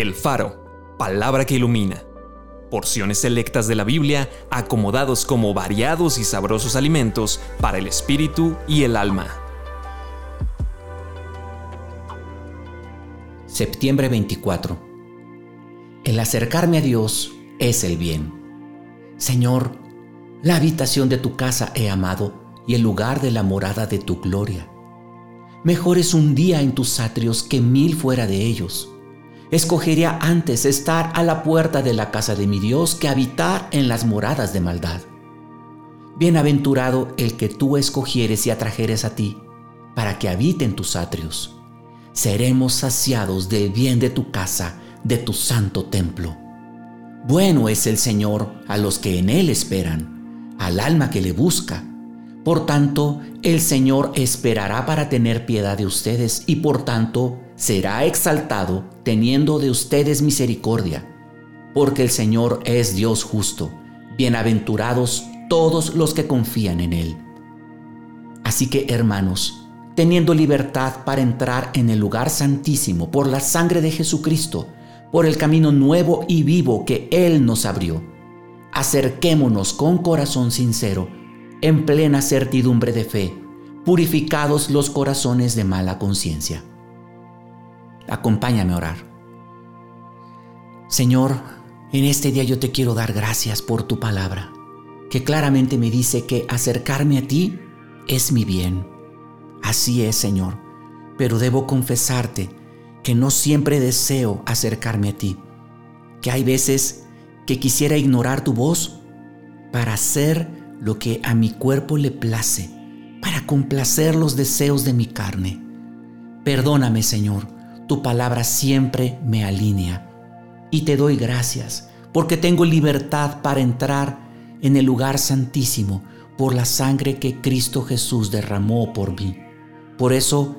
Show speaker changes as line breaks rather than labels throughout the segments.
El Faro, palabra que ilumina. Porciones selectas de la Biblia acomodados como variados y sabrosos alimentos para el espíritu y el alma.
Septiembre 24. El acercarme a Dios es el bien. Señor, la habitación de tu casa he amado y el lugar de la morada de tu gloria. Mejor es un día en tus atrios que mil fuera de ellos escogería antes estar a la puerta de la casa de mi Dios que habitar en las moradas de maldad. Bienaventurado el que tú escogieres y atrajeres a ti, para que habite en tus atrios. Seremos saciados del bien de tu casa, de tu santo templo. Bueno es el Señor a los que en Él esperan, al alma que le busca. Por tanto, el Señor esperará para tener piedad de ustedes y por tanto será exaltado teniendo de ustedes misericordia, porque el Señor es Dios justo, bienaventurados todos los que confían en Él. Así que, hermanos, teniendo libertad para entrar en el lugar santísimo por la sangre de Jesucristo, por el camino nuevo y vivo que Él nos abrió, acerquémonos con corazón sincero, en plena certidumbre de fe, purificados los corazones de mala conciencia Acompáñame a orar. Señor, en este día yo te quiero dar gracias por tu palabra, que claramente me dice que acercarme a ti es mi bien. Así es, Señor, pero debo confesarte que no siempre deseo acercarme a ti, que hay veces que quisiera ignorar tu voz para hacer lo que a mi cuerpo le place, para complacer los deseos de mi carne. Perdóname, Señor, tu palabra siempre me alinea. Y te doy gracias porque tengo libertad para entrar en el lugar santísimo por la sangre que Cristo Jesús derramó por mí. Por eso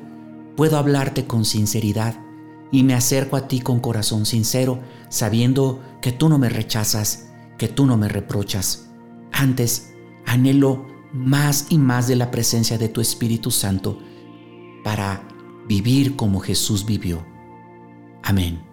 puedo hablarte con sinceridad y me acerco a ti con corazón sincero, sabiendo que tú no me rechazas, que tú no me reprochas. Antes, anhelo más y más de la presencia de tu Espíritu Santo para vivir como Jesús vivió. Amén.